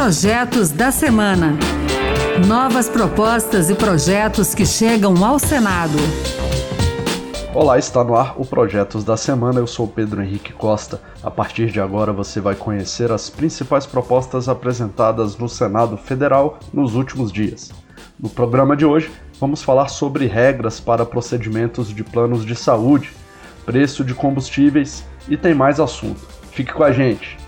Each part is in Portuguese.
Projetos da Semana. Novas propostas e projetos que chegam ao Senado. Olá, está no ar o Projetos da Semana. Eu sou Pedro Henrique Costa. A partir de agora você vai conhecer as principais propostas apresentadas no Senado Federal nos últimos dias. No programa de hoje, vamos falar sobre regras para procedimentos de planos de saúde, preço de combustíveis e tem mais assunto. Fique com a gente!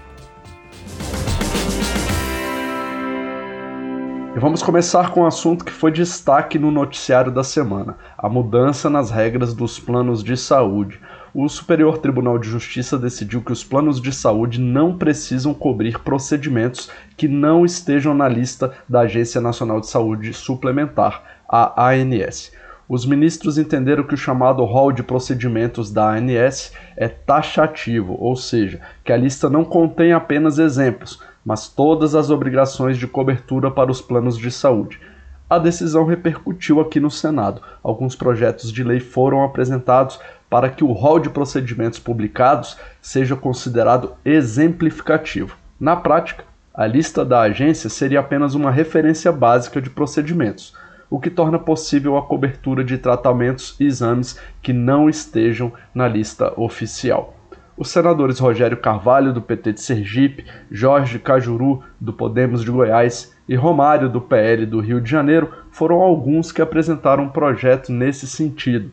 Vamos começar com um assunto que foi destaque no noticiário da semana: a mudança nas regras dos planos de saúde. O Superior Tribunal de Justiça decidiu que os planos de saúde não precisam cobrir procedimentos que não estejam na lista da Agência Nacional de Saúde Suplementar, a ANS. Os ministros entenderam que o chamado rol de procedimentos da ANS é taxativo, ou seja, que a lista não contém apenas exemplos, mas todas as obrigações de cobertura para os planos de saúde. A decisão repercutiu aqui no Senado. Alguns projetos de lei foram apresentados para que o rol de procedimentos publicados seja considerado exemplificativo. Na prática, a lista da agência seria apenas uma referência básica de procedimentos, o que torna possível a cobertura de tratamentos e exames que não estejam na lista oficial. Os senadores Rogério Carvalho, do PT de Sergipe, Jorge Cajuru, do Podemos de Goiás e Romário, do PL do Rio de Janeiro, foram alguns que apresentaram um projeto nesse sentido.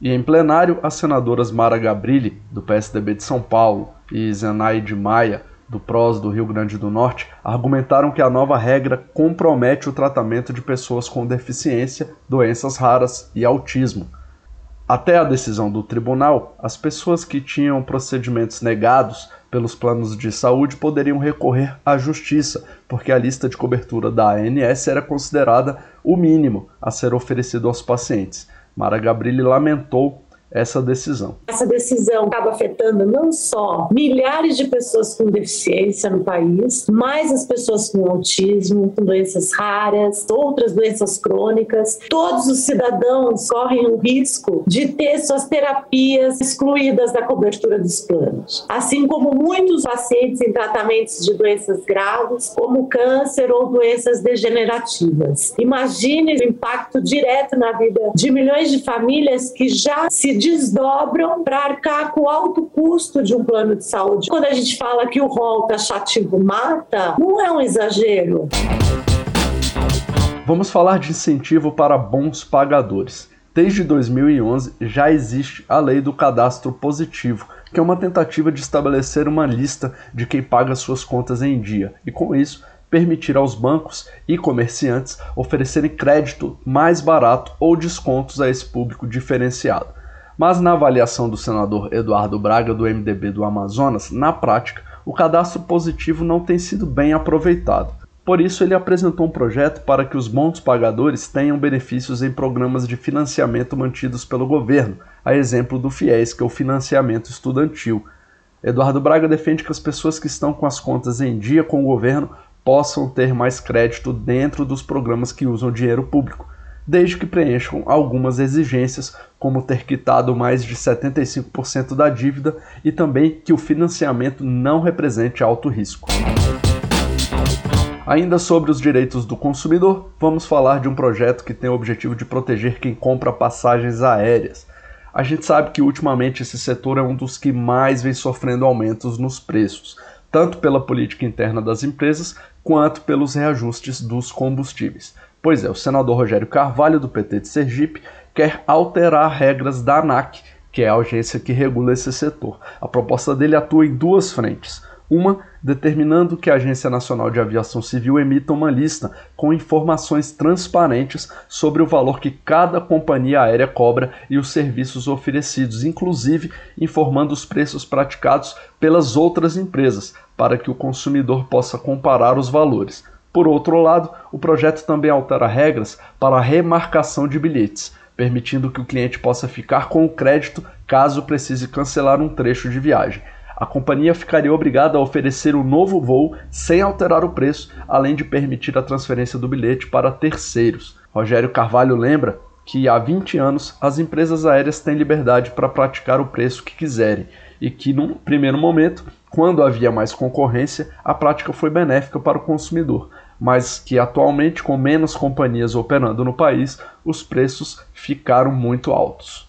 E em plenário, as senadoras Mara Gabrilli, do PSDB de São Paulo, e Zenaide Maia, do PROS do Rio Grande do Norte, argumentaram que a nova regra compromete o tratamento de pessoas com deficiência, doenças raras e autismo até a decisão do tribunal, as pessoas que tinham procedimentos negados pelos planos de saúde poderiam recorrer à justiça, porque a lista de cobertura da ANS era considerada o mínimo a ser oferecido aos pacientes. Mara Gabrilli lamentou essa decisão. Essa decisão acaba afetando não só milhares de pessoas com deficiência no país, mas as pessoas com autismo, com doenças raras, outras doenças crônicas. Todos os cidadãos correm o risco de ter suas terapias excluídas da cobertura dos planos, assim como muitos pacientes em tratamentos de doenças graves, como câncer ou doenças degenerativas. Imagine o impacto direto na vida de milhões de famílias que já se desdobram para arcar com o alto custo de um plano de saúde. Quando a gente fala que o rol taxativo mata, não é um exagero. Vamos falar de incentivo para bons pagadores. Desde 2011 já existe a lei do cadastro positivo, que é uma tentativa de estabelecer uma lista de quem paga suas contas em dia e, com isso, permitir aos bancos e comerciantes oferecerem crédito mais barato ou descontos a esse público diferenciado. Mas na avaliação do senador Eduardo Braga, do MDB do Amazonas, na prática, o cadastro positivo não tem sido bem aproveitado. Por isso, ele apresentou um projeto para que os bons pagadores tenham benefícios em programas de financiamento mantidos pelo governo, a exemplo do FIES, que é o financiamento estudantil. Eduardo Braga defende que as pessoas que estão com as contas em dia com o governo possam ter mais crédito dentro dos programas que usam dinheiro público desde que preencham algumas exigências, como ter quitado mais de 75% da dívida e também que o financiamento não represente alto risco. Ainda sobre os direitos do consumidor, vamos falar de um projeto que tem o objetivo de proteger quem compra passagens aéreas. A gente sabe que ultimamente esse setor é um dos que mais vem sofrendo aumentos nos preços, tanto pela política interna das empresas quanto pelos reajustes dos combustíveis. Pois é, o senador Rogério Carvalho, do PT de Sergipe, quer alterar regras da ANAC, que é a agência que regula esse setor. A proposta dele atua em duas frentes. Uma, determinando que a Agência Nacional de Aviação Civil emita uma lista com informações transparentes sobre o valor que cada companhia aérea cobra e os serviços oferecidos, inclusive informando os preços praticados pelas outras empresas, para que o consumidor possa comparar os valores. Por outro lado, o projeto também altera regras para a remarcação de bilhetes, permitindo que o cliente possa ficar com o crédito caso precise cancelar um trecho de viagem. A companhia ficaria obrigada a oferecer o um novo voo sem alterar o preço, além de permitir a transferência do bilhete para terceiros. Rogério Carvalho lembra que há 20 anos as empresas aéreas têm liberdade para praticar o preço que quiserem e que, num primeiro momento, quando havia mais concorrência, a prática foi benéfica para o consumidor, mas que atualmente, com menos companhias operando no país, os preços ficaram muito altos.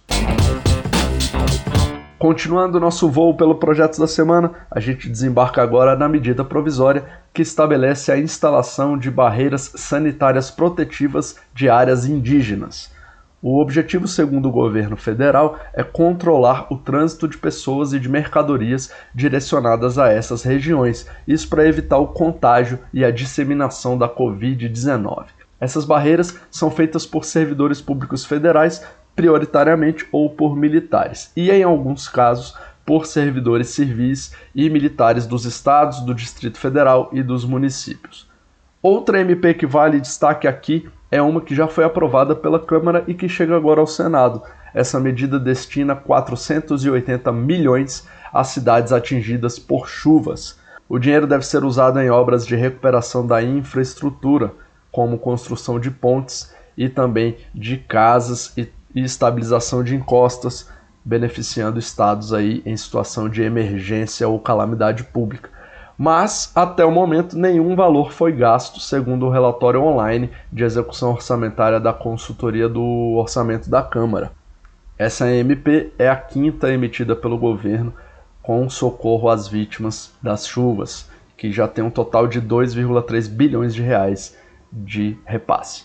Continuando nosso voo pelo projeto da semana, a gente desembarca agora na medida provisória que estabelece a instalação de barreiras sanitárias protetivas de áreas indígenas. O objetivo, segundo o governo federal, é controlar o trânsito de pessoas e de mercadorias direcionadas a essas regiões, isso para evitar o contágio e a disseminação da Covid-19. Essas barreiras são feitas por servidores públicos federais prioritariamente ou por militares, e em alguns casos por servidores civis e militares dos estados, do Distrito Federal e dos municípios. Outra MP que vale destaque aqui é uma que já foi aprovada pela Câmara e que chega agora ao Senado. Essa medida destina 480 milhões às cidades atingidas por chuvas. O dinheiro deve ser usado em obras de recuperação da infraestrutura, como construção de pontes e também de casas e e estabilização de encostas, beneficiando estados aí em situação de emergência ou calamidade pública. Mas, até o momento, nenhum valor foi gasto, segundo o relatório online de execução orçamentária da consultoria do orçamento da Câmara. Essa MP é a quinta emitida pelo governo com socorro às vítimas das chuvas, que já tem um total de 2,3 bilhões de reais de repasse.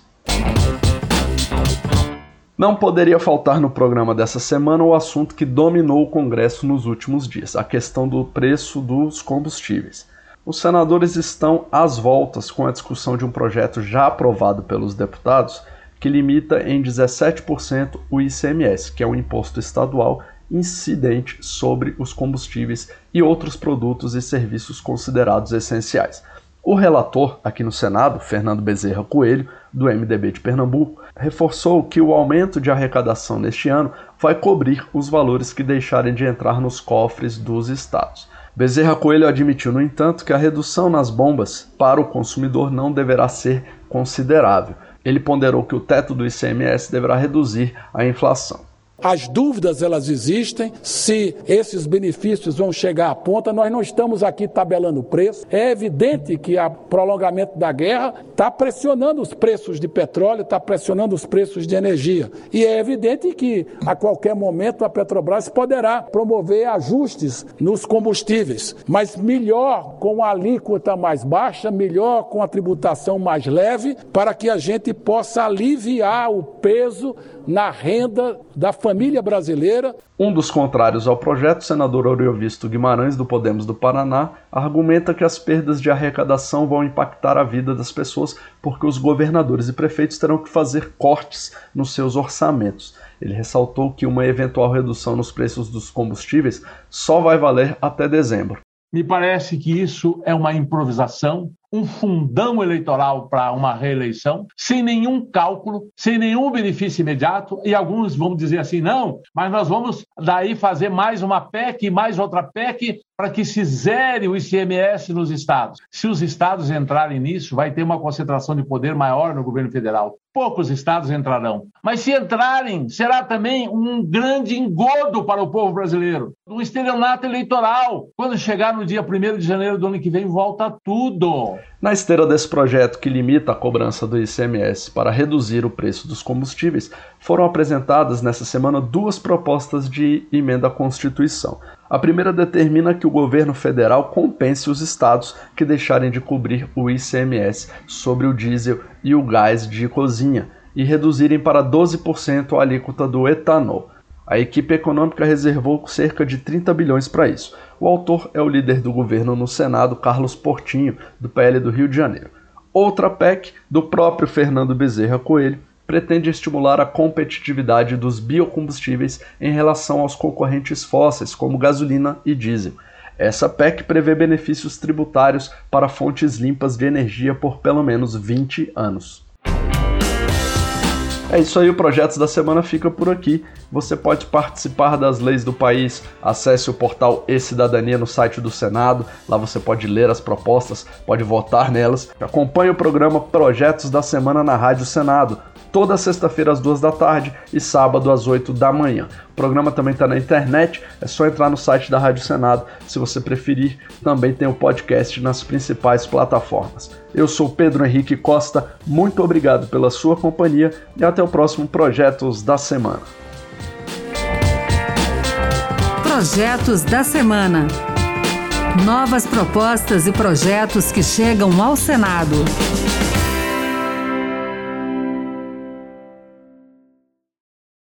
Não poderia faltar no programa dessa semana o assunto que dominou o Congresso nos últimos dias, a questão do preço dos combustíveis. Os senadores estão às voltas com a discussão de um projeto já aprovado pelos deputados que limita em 17% o ICMS, que é um imposto estadual incidente sobre os combustíveis e outros produtos e serviços considerados essenciais. O relator aqui no Senado, Fernando Bezerra Coelho, do MDB de Pernambuco, reforçou que o aumento de arrecadação neste ano vai cobrir os valores que deixarem de entrar nos cofres dos estados. Bezerra Coelho admitiu, no entanto, que a redução nas bombas para o consumidor não deverá ser considerável. Ele ponderou que o teto do ICMS deverá reduzir a inflação. As dúvidas elas existem, se esses benefícios vão chegar à ponta, nós não estamos aqui tabelando preço. É evidente que o prolongamento da guerra está pressionando os preços de petróleo, está pressionando os preços de energia. E é evidente que a qualquer momento a Petrobras poderá promover ajustes nos combustíveis, mas melhor com a alíquota mais baixa, melhor com a tributação mais leve, para que a gente possa aliviar o peso na renda da família brasileira. Um dos contrários ao projeto, o senador Oriovisto Guimarães, do Podemos do Paraná, argumenta que as perdas de arrecadação vão impactar a vida das pessoas porque os governadores e prefeitos terão que fazer cortes nos seus orçamentos. Ele ressaltou que uma eventual redução nos preços dos combustíveis só vai valer até dezembro. Me parece que isso é uma improvisação, um fundão eleitoral para uma reeleição, sem nenhum cálculo, sem nenhum benefício imediato, e alguns vão dizer assim: não, mas nós vamos daí fazer mais uma PEC e mais outra PEC para que se zere o ICMS nos estados. Se os estados entrarem nisso, vai ter uma concentração de poder maior no governo federal poucos estados entrarão. Mas se entrarem, será também um grande engodo para o povo brasileiro, um estelionato eleitoral. Quando chegar no dia 1 de janeiro do ano que vem, volta tudo. Na esteira desse projeto que limita a cobrança do ICMS para reduzir o preço dos combustíveis, foram apresentadas nessa semana duas propostas de emenda à Constituição. A primeira determina que o governo federal compense os estados que deixarem de cobrir o ICMS sobre o diesel e o gás de cozinha e reduzirem para 12% a alíquota do etanol. A equipe econômica reservou cerca de 30 bilhões para isso. O autor é o líder do governo no Senado, Carlos Portinho, do PL do Rio de Janeiro. Outra PEC, do próprio Fernando Bezerra Coelho, pretende estimular a competitividade dos biocombustíveis em relação aos concorrentes fósseis, como gasolina e diesel. Essa PEC prevê benefícios tributários para fontes limpas de energia por pelo menos 20 anos. É isso aí, o Projetos da Semana fica por aqui. Você pode participar das leis do país. Acesse o portal E-Cidadania no site do Senado. Lá você pode ler as propostas, pode votar nelas. Acompanhe o programa Projetos da Semana na Rádio Senado toda sexta-feira às duas da tarde e sábado às 8 da manhã. O programa também está na internet, é só entrar no site da Rádio Senado. Se você preferir, também tem o podcast nas principais plataformas. Eu sou Pedro Henrique Costa, muito obrigado pela sua companhia e até o próximo Projetos da Semana. Projetos da Semana. Novas propostas e projetos que chegam ao Senado.